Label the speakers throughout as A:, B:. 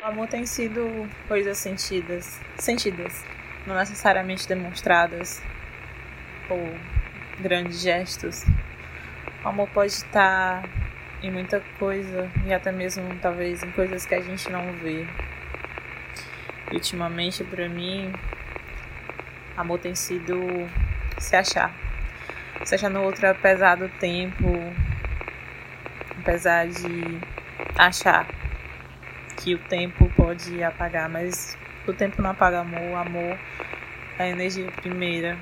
A: O amor tem sido coisas sentidas, sentidas, não necessariamente demonstradas por grandes gestos. O amor pode estar em muita coisa e até mesmo talvez em coisas que a gente não vê. E, ultimamente para mim, amor tem sido se achar. Se achar no outro apesar do tempo, apesar de achar que o tempo pode apagar, mas o tempo não apaga amor, o amor é a energia primeira.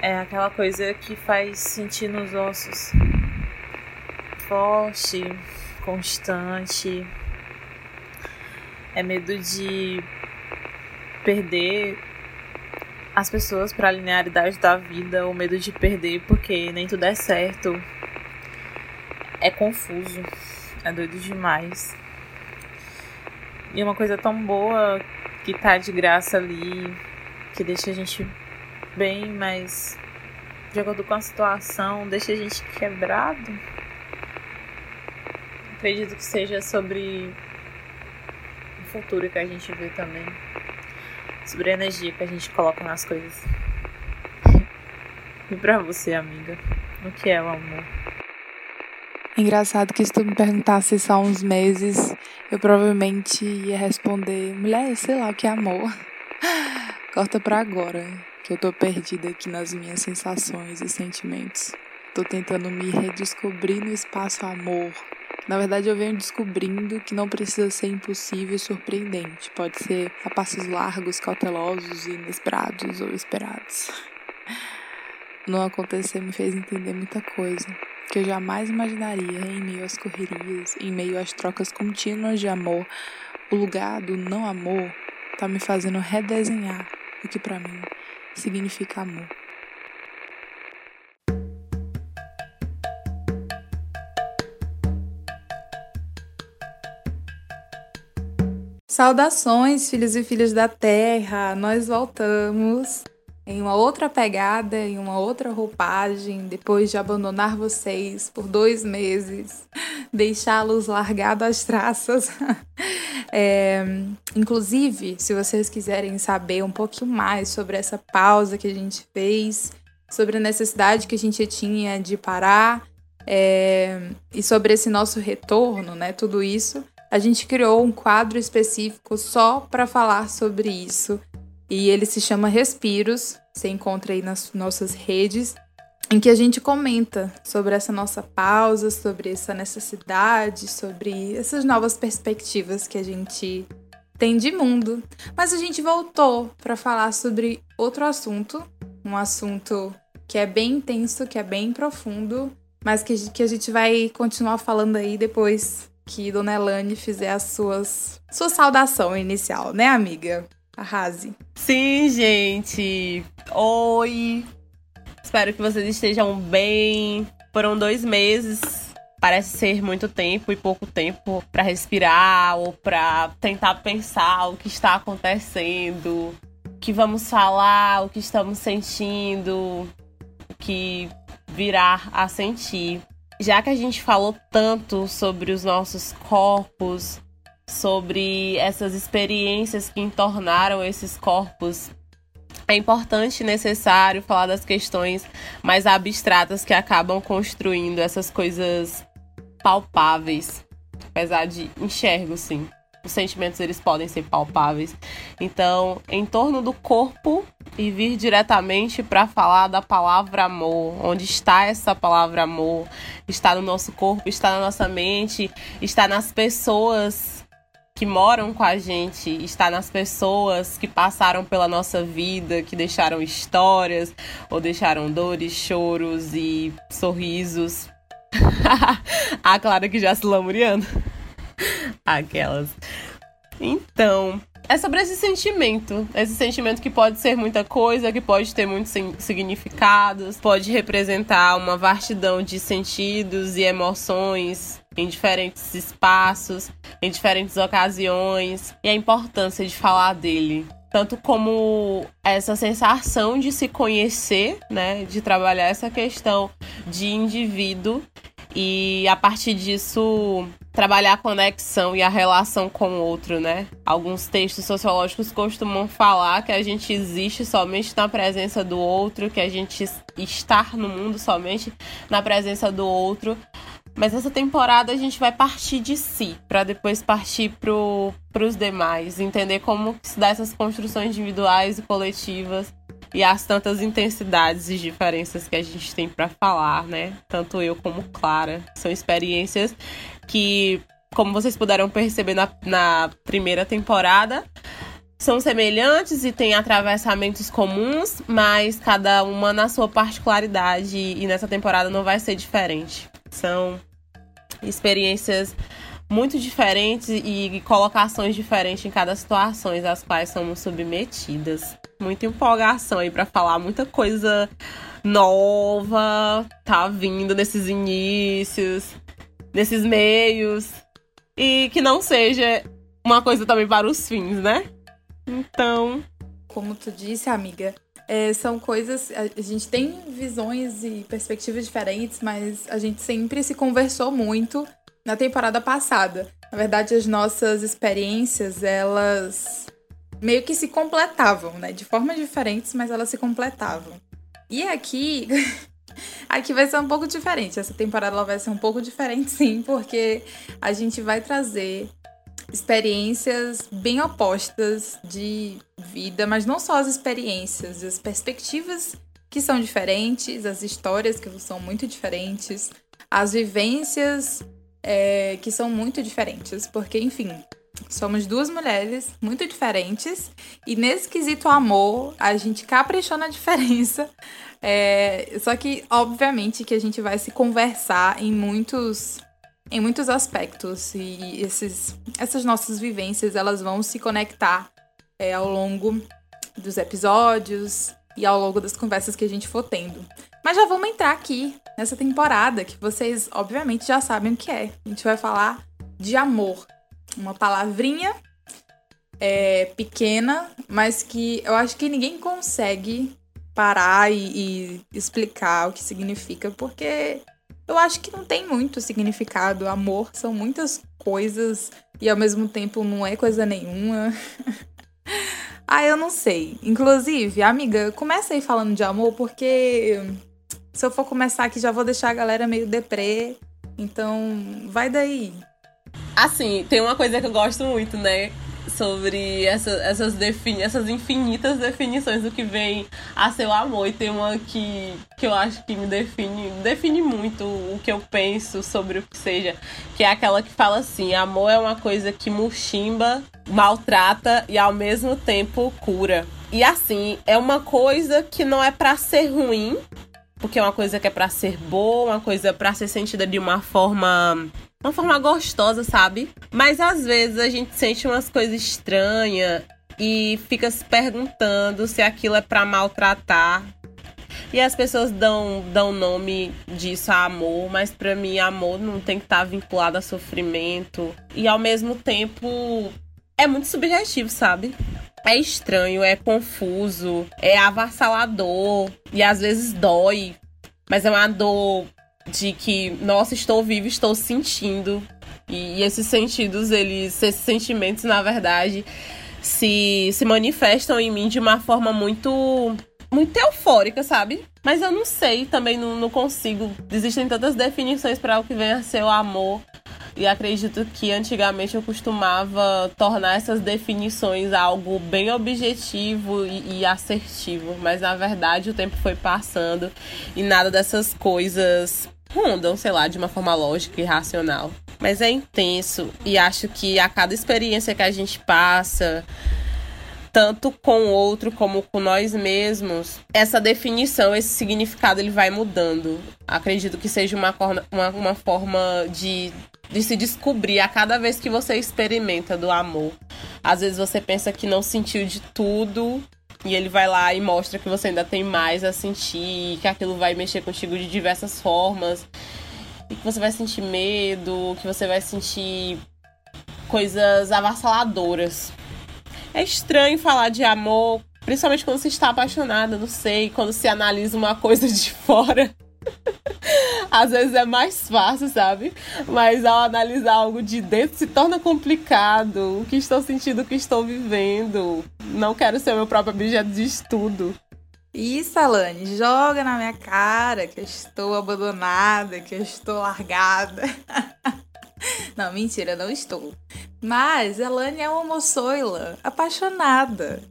A: É aquela coisa que faz sentir nos ossos. Forte, constante. É medo de perder as pessoas para a linearidade da vida, ou medo de perder porque nem tudo é certo. É confuso. É doido demais. E uma coisa tão boa que tá de graça ali, que deixa a gente bem, mas de acordo com a situação, deixa a gente quebrado. Acredito que seja sobre o futuro que a gente vê também. Sobre a energia que a gente coloca nas coisas. E pra você, amiga, o que é o amor?
B: Engraçado que se tu me perguntasse só uns meses, eu provavelmente ia responder, mulher, sei lá o que é amor. Corta pra agora, que eu tô perdida aqui nas minhas sensações e sentimentos. Tô tentando me redescobrir no espaço amor. Na verdade, eu venho descobrindo que não precisa ser impossível e surpreendente. Pode ser a passos largos, cautelosos, inesperados ou esperados. Não acontecer me fez entender muita coisa que eu jamais imaginaria em meio às correrias, em meio às trocas contínuas de amor. O lugar do não amor tá me fazendo redesenhar o que para mim significa amor. Saudações, filhos e filhas da Terra! Nós voltamos em uma outra pegada, em uma outra roupagem, depois de abandonar vocês por dois meses, deixá-los largados às traças. É, inclusive, se vocês quiserem saber um pouquinho mais sobre essa pausa que a gente fez, sobre a necessidade que a gente tinha de parar é, e sobre esse nosso retorno, né? Tudo isso, a gente criou um quadro específico só para falar sobre isso e ele se chama Respiros. Você encontra aí nas nossas redes, em que a gente comenta sobre essa nossa pausa, sobre essa necessidade, sobre essas novas perspectivas que a gente tem de mundo. Mas a gente voltou para falar sobre outro assunto, um assunto que é bem intenso, que é bem profundo, mas que, que a gente vai continuar falando aí depois que Dona Elane fizer as suas sua saudação inicial, né, amiga? Arrase.
C: Sim, gente. Oi. Espero que vocês estejam bem. Foram dois meses. Parece ser muito tempo e pouco tempo para respirar ou para tentar pensar o que está acontecendo, o que vamos falar, o que estamos sentindo, o que virá a sentir. Já que a gente falou tanto sobre os nossos corpos, sobre essas experiências que entornaram esses corpos. É importante e necessário falar das questões mais abstratas que acabam construindo essas coisas palpáveis. Apesar de enxergo, sim. Os sentimentos eles podem ser palpáveis. Então, em torno do corpo e vir diretamente para falar da palavra amor. Onde está essa palavra amor? Está no nosso corpo, está na nossa mente, está nas pessoas que moram com a gente, está nas pessoas que passaram pela nossa vida, que deixaram histórias, ou deixaram dores, choros e sorrisos. a Clara que já se lamuriando. Aquelas. Então, é sobre esse sentimento. Esse sentimento que pode ser muita coisa, que pode ter muitos significados, pode representar uma vastidão de sentidos e emoções em diferentes espaços, em diferentes ocasiões, e a importância de falar dele. Tanto como essa sensação de se conhecer, né? De trabalhar essa questão de indivíduo E a partir disso, trabalhar a conexão e a relação com o outro, né? Alguns textos sociológicos costumam falar que a gente existe somente na presença do outro, que a gente está no mundo somente na presença do outro. Mas essa temporada a gente vai partir de si, para depois partir para os demais, entender como se dá essas construções individuais e coletivas e as tantas intensidades e diferenças que a gente tem para falar, né? Tanto eu como Clara. São experiências que, como vocês puderam perceber na, na primeira temporada, são semelhantes e têm atravessamentos comuns, mas cada uma na sua particularidade e nessa temporada não vai ser diferente. São experiências muito diferentes e colocações diferentes em cada situação às quais somos submetidas. Muita empolgação aí para falar muita coisa nova, tá vindo nesses inícios, nesses meios e que não seja uma coisa também para os fins, né? Então,
B: como tu disse, amiga, é, são coisas. A gente tem visões e perspectivas diferentes, mas a gente sempre se conversou muito na temporada passada. Na verdade, as nossas experiências, elas meio que se completavam, né? De formas diferentes, mas elas se completavam. E aqui. aqui vai ser um pouco diferente. Essa temporada ela vai ser um pouco diferente, sim, porque a gente vai trazer experiências bem opostas de vida, mas não só as experiências, as perspectivas que são diferentes, as histórias que são muito diferentes, as vivências é, que são muito diferentes, porque, enfim, somos duas mulheres muito diferentes e nesse quesito amor a gente caprichou na diferença. É, só que, obviamente, que a gente vai se conversar em muitos em muitos aspectos e esses, essas nossas vivências elas vão se conectar é, ao longo dos episódios e ao longo das conversas que a gente for tendo. Mas já vamos entrar aqui nessa temporada que vocês, obviamente, já sabem o que é. A gente vai falar de amor. Uma palavrinha é, pequena, mas que eu acho que ninguém consegue parar e, e explicar o que significa, porque eu acho que não tem muito significado. Amor são muitas coisas e ao mesmo tempo não é coisa nenhuma. ah, eu não sei. Inclusive, amiga, começa aí falando de amor, porque se eu for começar aqui, já vou deixar a galera meio deprê. Então, vai daí.
C: Assim, tem uma coisa que eu gosto muito, né? Sobre essa, essas, defini essas infinitas definições do que vem a seu amor. E tem uma que, que eu acho que me define, define muito o que eu penso sobre o que seja. Que é aquela que fala assim: amor é uma coisa que muximba, maltrata e ao mesmo tempo cura. E assim, é uma coisa que não é para ser ruim, porque é uma coisa que é para ser boa, uma coisa para ser sentida de uma forma uma forma gostosa, sabe? Mas às vezes a gente sente umas coisas estranhas e fica se perguntando se aquilo é para maltratar. E as pessoas dão dão nome disso a amor, mas para mim amor não tem que estar tá vinculado a sofrimento e ao mesmo tempo é muito subjetivo, sabe? é estranho, é confuso, é avassalador e às vezes dói, mas é uma dor de que, nossa, estou vivo, estou sentindo. E, e esses sentidos, eles, esses sentimentos, na verdade, se, se manifestam em mim de uma forma muito muito eufórica, sabe? Mas eu não sei, também não, não consigo. Existem tantas definições para o que vem a ser o amor. E acredito que antigamente eu costumava tornar essas definições algo bem objetivo e, e, assertivo. Mas na verdade o tempo foi passando e nada dessas coisas rondam, sei lá, de uma forma lógica e racional. Mas é intenso e acho que a cada experiência que a gente passa, tanto com o outro como com nós mesmos, essa definição, esse significado, ele vai mudando. Acredito que seja uma, uma, uma forma de de se descobrir a cada vez que você experimenta do amor. Às vezes você pensa que não sentiu de tudo e ele vai lá e mostra que você ainda tem mais a sentir, que aquilo vai mexer contigo de diversas formas. E que você vai sentir medo, que você vai sentir coisas avassaladoras. É estranho falar de amor, principalmente quando se está apaixonada, não sei, quando se analisa uma coisa de fora. Às vezes é mais fácil, sabe? Mas ao analisar algo de dentro se torna complicado. O que estou sentindo, o que estou vivendo. Não quero ser meu próprio objeto de estudo.
B: Isso, Alane, joga na minha cara que eu estou abandonada, que eu estou largada. não, mentira, não estou. Mas Alane é uma moçoila apaixonada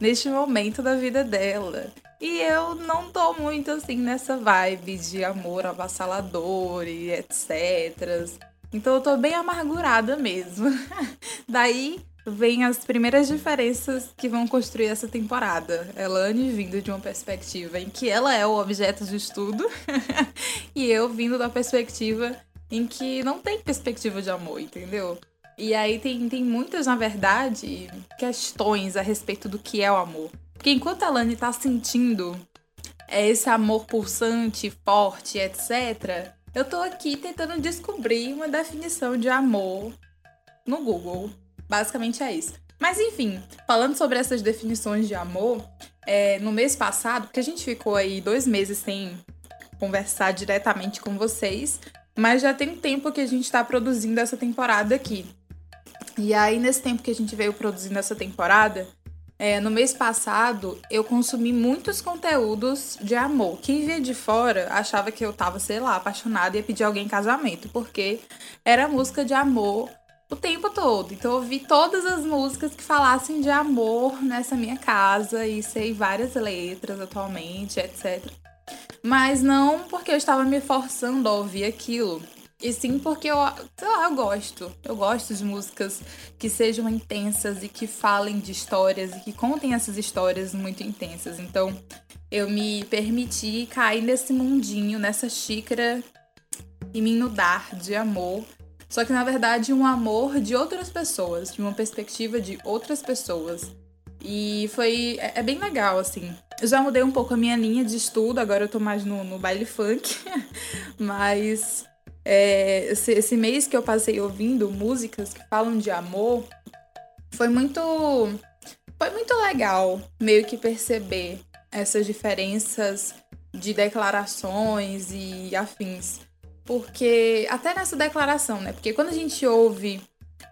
B: neste momento da vida dela. E eu não tô muito assim nessa vibe de amor avassalador e etc. Então eu tô bem amargurada mesmo. Daí vem as primeiras diferenças que vão construir essa temporada. Elane vindo de uma perspectiva em que ela é o objeto de estudo e eu vindo da perspectiva em que não tem perspectiva de amor, entendeu? E aí tem, tem muitas, na verdade, questões a respeito do que é o amor. Porque enquanto a Lani tá sentindo é, esse amor pulsante, forte, etc., eu tô aqui tentando descobrir uma definição de amor no Google. Basicamente é isso. Mas enfim, falando sobre essas definições de amor, é, no mês passado, porque a gente ficou aí dois meses sem conversar diretamente com vocês, mas já tem tempo que a gente está produzindo essa temporada aqui. E aí, nesse tempo que a gente veio produzindo essa temporada, é, no mês passado, eu consumi muitos conteúdos de amor. Quem via de fora achava que eu tava, sei lá, apaixonada e ia pedir alguém em casamento, porque era música de amor o tempo todo. Então eu ouvi todas as músicas que falassem de amor nessa minha casa e sei várias letras atualmente, etc. Mas não porque eu estava me forçando a ouvir aquilo. E sim porque eu, sei lá, eu gosto. Eu gosto de músicas que sejam intensas e que falem de histórias e que contem essas histórias muito intensas. Então, eu me permiti cair nesse mundinho, nessa xícara e me inundar de amor. Só que na verdade, um amor de outras pessoas, de uma perspectiva de outras pessoas. E foi. É, é bem legal, assim. Eu já mudei um pouco a minha linha de estudo, agora eu tô mais no, no baile funk. Mas é, esse, esse mês que eu passei ouvindo músicas que falam de amor, foi muito. Foi muito legal meio que perceber essas diferenças de declarações e afins. Porque, até nessa declaração, né? Porque quando a gente ouve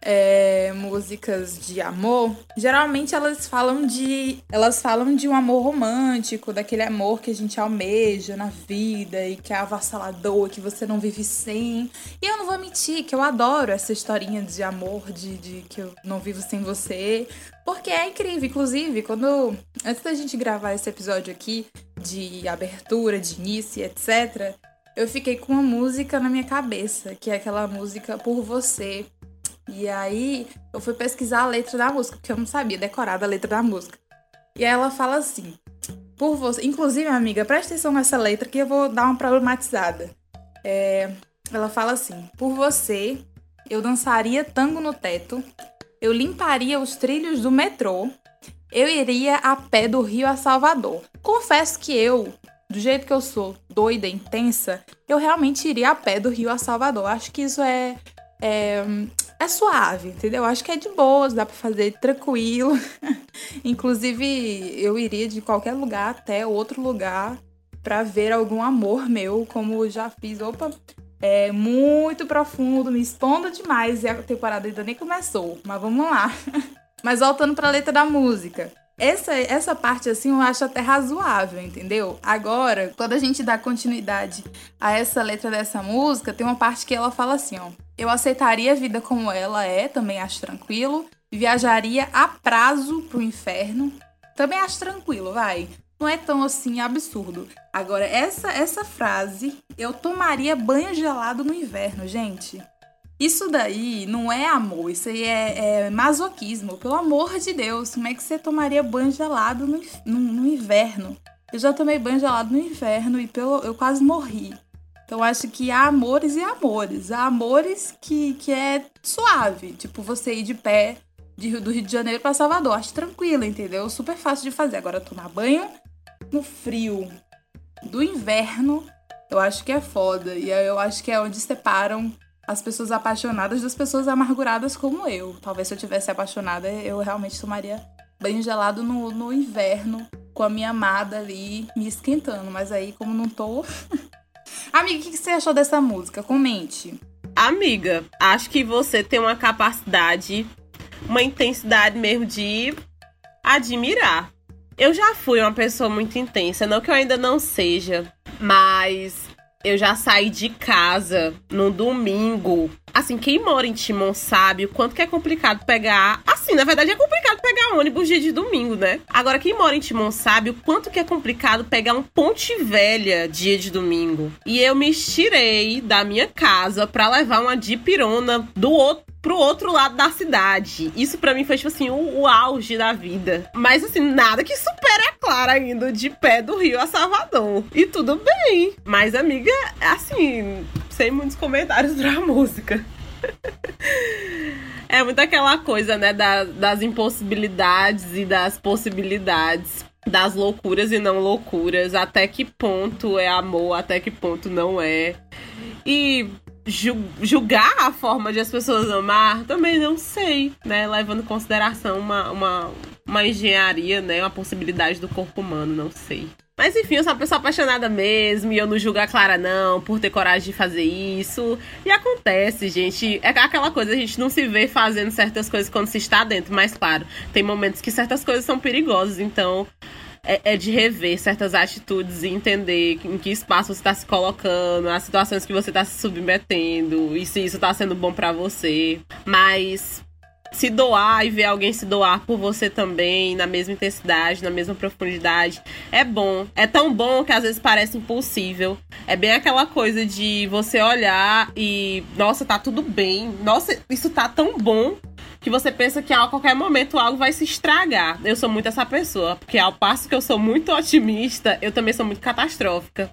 B: é, músicas de amor, geralmente elas falam de elas falam de um amor romântico, daquele amor que a gente almeja na vida e que é avassalador, que você não vive sem. E eu não vou mentir que eu adoro essa historinha de amor, de, de que eu não vivo sem você, porque é incrível. Inclusive, quando antes da gente gravar esse episódio aqui de abertura, de início, etc, eu fiquei com uma música na minha cabeça, que é aquela música Por Você, e aí eu fui pesquisar a letra da música, porque eu não sabia decorar a letra da música. E ela fala assim: Por você. Inclusive, amiga, preste atenção nessa letra que eu vou dar uma problematizada. É, ela fala assim: Por você, eu dançaria tango no teto, eu limparia os trilhos do metrô, eu iria a pé do Rio a Salvador. Confesso que eu, do jeito que eu sou, doida, intensa, eu realmente iria a pé do Rio a Salvador. Acho que isso é, é é suave, entendeu? Acho que é de boas, dá para fazer tranquilo. Inclusive, eu iria de qualquer lugar até outro lugar para ver algum amor meu, como já fiz. Opa, é muito profundo, me expondo demais e a temporada ainda nem começou, mas vamos lá. mas voltando para a letra da música. Essa, essa parte, assim, eu acho até razoável, entendeu? Agora, quando a gente dá continuidade a essa letra dessa música, tem uma parte que ela fala assim, ó. Eu aceitaria a vida como ela é, também acho tranquilo. Viajaria a prazo pro inferno. Também acho tranquilo, vai. Não é tão assim absurdo. Agora, essa essa frase, eu tomaria banho gelado no inverno, gente. Isso daí não é amor, isso aí é, é, masoquismo. Pelo amor de Deus, como é que você tomaria banho gelado no, no, no, inverno? Eu já tomei banho gelado no inverno e pelo, eu quase morri. Então acho que há amores e amores. Há amores que, que é suave, tipo você ir de pé de, do Rio de Janeiro para Salvador. Acho tranquilo, entendeu? Super fácil de fazer. Agora tomar banho no frio do inverno, eu acho que é foda. E eu acho que é onde separam as pessoas apaixonadas das pessoas amarguradas como eu. Talvez se eu tivesse apaixonada, eu realmente tomaria banho gelado no, no inverno, com a minha amada ali me esquentando. Mas aí, como não tô. Amiga, o que você achou dessa música? Comente.
C: Amiga, acho que você tem uma capacidade, uma intensidade mesmo de admirar. Eu já fui uma pessoa muito intensa, não que eu ainda não seja, mas eu já saí de casa no domingo. Assim, quem mora em Timon sabe o quanto que é complicado pegar. Assim, na verdade é complicado pegar ônibus dia de domingo, né? Agora, quem mora em Timon sabe o quanto que é complicado pegar um Ponte Velha dia de domingo. E eu me estirei da minha casa para levar uma dipirona do outro pro outro lado da cidade. Isso para mim foi, tipo assim, o, o, auge da vida. Mas, assim, nada que supere a Clara indo de pé do Rio a Salvador. E tudo bem. Mas, amiga, assim, sem muitos comentários pra música. é muito aquela coisa, né, da, das impossibilidades e das possibilidades das loucuras e não loucuras, até que ponto é amor, até que ponto não é. E julgar a forma de as pessoas amar, também não sei, né? Levando em consideração uma, uma, uma engenharia, né? Uma possibilidade do corpo humano, não sei. Mas enfim, eu sou uma pessoa apaixonada mesmo e eu não julgo a Clara, não, por ter coragem de fazer isso. E acontece, gente. É aquela coisa, a gente não se vê fazendo certas coisas quando se está dentro, mas claro, tem momentos que certas coisas são perigosas, então é, é, de rever certas atitudes e entender em que espaço você está se colocando, as situações que você está se submetendo e se isso está sendo bom para você. Mas se doar e ver alguém se doar por você também, na mesma intensidade, na mesma profundidade, é bom. É tão bom que às vezes parece impossível. É bem aquela coisa de você olhar e, nossa, tá tudo bem. Nossa, isso tá tão bom que você pensa que a qualquer momento algo vai se estragar. Eu sou muito essa pessoa, porque ao passo que eu sou muito otimista, eu também sou muito catastrófica.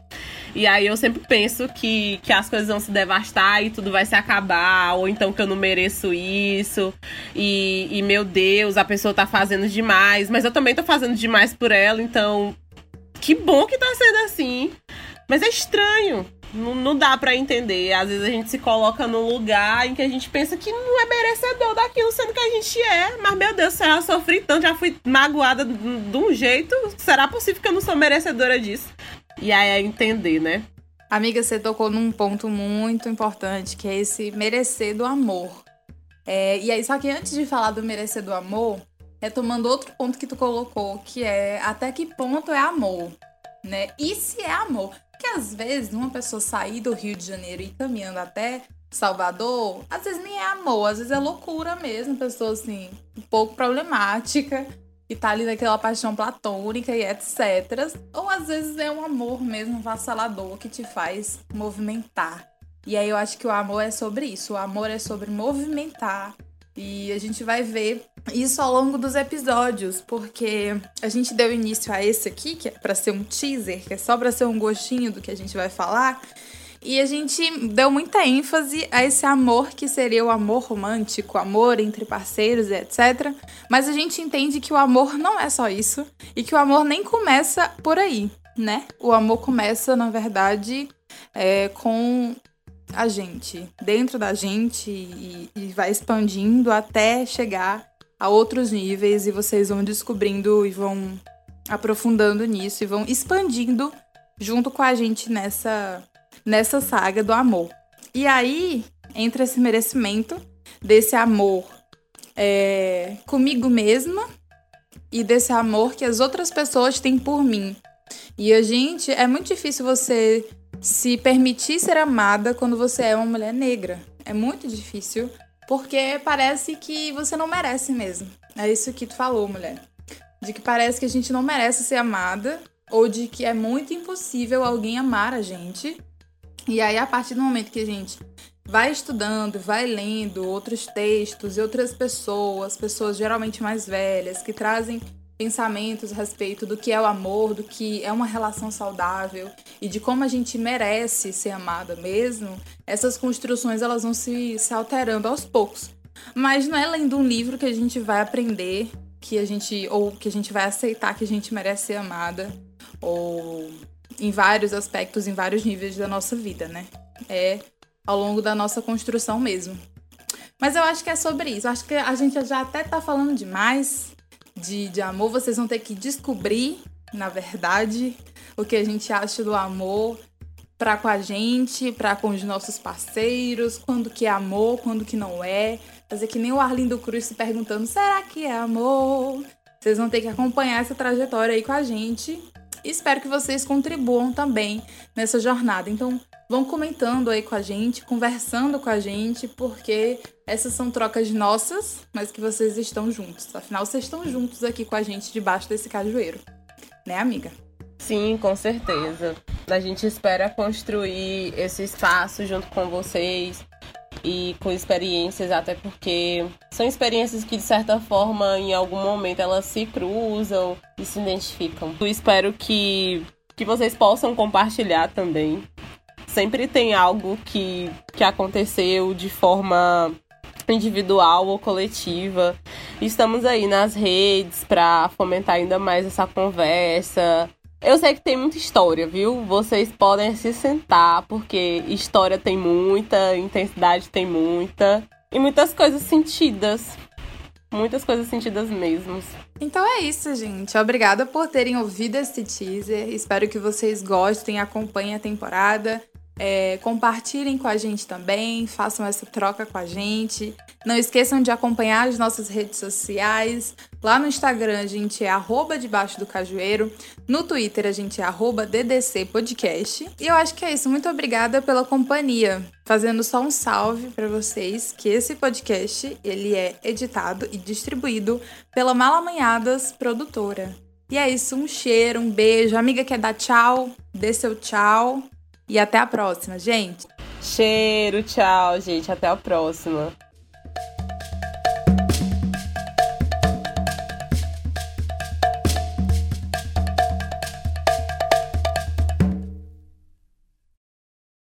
C: E aí eu sempre penso que, que as coisas vão se devastar e tudo vai se acabar, ou então que eu não mereço isso. E, e meu Deus, a pessoa tá fazendo demais, mas eu também tô fazendo demais por ela, então que bom que tá sendo assim. Mas é estranho. Não, não dá para entender. Às vezes a gente se coloca num lugar em que a gente pensa que não é merecedor daquilo, sendo que a gente é. Mas, meu Deus, se eu sofri tanto, já fui magoada de um jeito. Será possível que eu não sou merecedora disso? E aí é entender, né?
B: Amiga, você tocou num ponto muito importante, que é esse merecer do amor. É, e aí, só que antes de falar do merecer do amor, retomando outro ponto que tu colocou, que é até que ponto é amor, né? E se é amor? Porque às vezes uma pessoa sair do Rio de Janeiro e ir caminhando até Salvador, às vezes nem é amor, às vezes é loucura mesmo, pessoa assim, um pouco problemática e tá ali naquela paixão platônica e etc. Ou às vezes é um amor mesmo vassalador que te faz movimentar. E aí eu acho que o amor é sobre isso. O amor é sobre movimentar. E a gente vai ver isso ao longo dos episódios, porque a gente deu início a esse aqui, que é para ser um teaser, que é só para ser um gostinho do que a gente vai falar. E a gente deu muita ênfase a esse amor que seria o amor romântico, amor entre parceiros etc. Mas a gente entende que o amor não é só isso e que o amor nem começa por aí, né? O amor começa, na verdade, é, com a gente, dentro da gente e, e vai expandindo até chegar a outros níveis e vocês vão descobrindo e vão aprofundando nisso e vão expandindo junto com a gente nessa nessa saga do amor. E aí entra esse merecimento desse amor é, comigo mesma e desse amor que as outras pessoas têm por mim. E a gente, é muito difícil você se permitir ser amada quando você é uma mulher negra. É muito difícil, porque parece que você não merece mesmo. É isso que tu falou, mulher. De que parece que a gente não merece ser amada, ou de que é muito impossível alguém amar a gente e aí, a partir do momento que a gente vai estudando, vai lendo outros textos e outras pessoas, pessoas geralmente mais velhas, que trazem pensamentos a respeito do que é o amor, do que é uma relação saudável e de como a gente merece ser amada mesmo, essas construções elas vão se, se alterando aos poucos. Mas não é lendo um livro que a gente vai aprender que a gente ou que a gente vai aceitar que a gente merece ser amada ou em vários aspectos, em vários níveis da nossa vida, né? É ao longo da nossa construção mesmo. Mas eu acho que é sobre isso. Eu acho que a gente já até tá falando demais de, de amor. Vocês vão ter que descobrir, na verdade, o que a gente acha do amor. para com a gente, para com os nossos parceiros, quando que é amor, quando que não é. Fazer que nem o Arlindo Cruz se perguntando: será que é amor? Vocês vão ter que acompanhar essa trajetória aí com a gente. Espero que vocês contribuam também nessa jornada. Então, vão comentando aí com a gente, conversando com a gente, porque essas são trocas nossas, mas que vocês estão juntos. Afinal, vocês estão juntos aqui com a gente debaixo desse cajueiro. Né, amiga?
C: Sim, com certeza. A gente espera construir esse espaço junto com vocês e com experiências, até porque são experiências que, de certa forma, em algum momento elas se cruzam e se identificam. Eu espero que, que vocês possam compartilhar também. Sempre tem algo que, que aconteceu de forma individual ou coletiva. Estamos aí nas redes para fomentar ainda mais essa conversa, eu sei que tem muita história, viu? Vocês podem se sentar, porque história tem muita, intensidade tem muita. E muitas coisas sentidas. Muitas coisas sentidas mesmo.
B: Então é isso, gente. Obrigada por terem ouvido esse teaser. Espero que vocês gostem, acompanhem a temporada. É, compartilhem com a gente também, façam essa troca com a gente. Não esqueçam de acompanhar as nossas redes sociais. Lá no Instagram a gente é arroba debaixo do cajueiro. No Twitter a gente é arroba DDC Podcast. E eu acho que é isso. Muito obrigada pela companhia. Fazendo só um salve para vocês que esse podcast ele é editado e distribuído pela Malamanhadas Produtora. E é isso, um cheiro, um beijo. amiga quer dar tchau? Dê seu tchau. E até a próxima, gente.
C: Cheiro, tchau, gente. Até a próxima.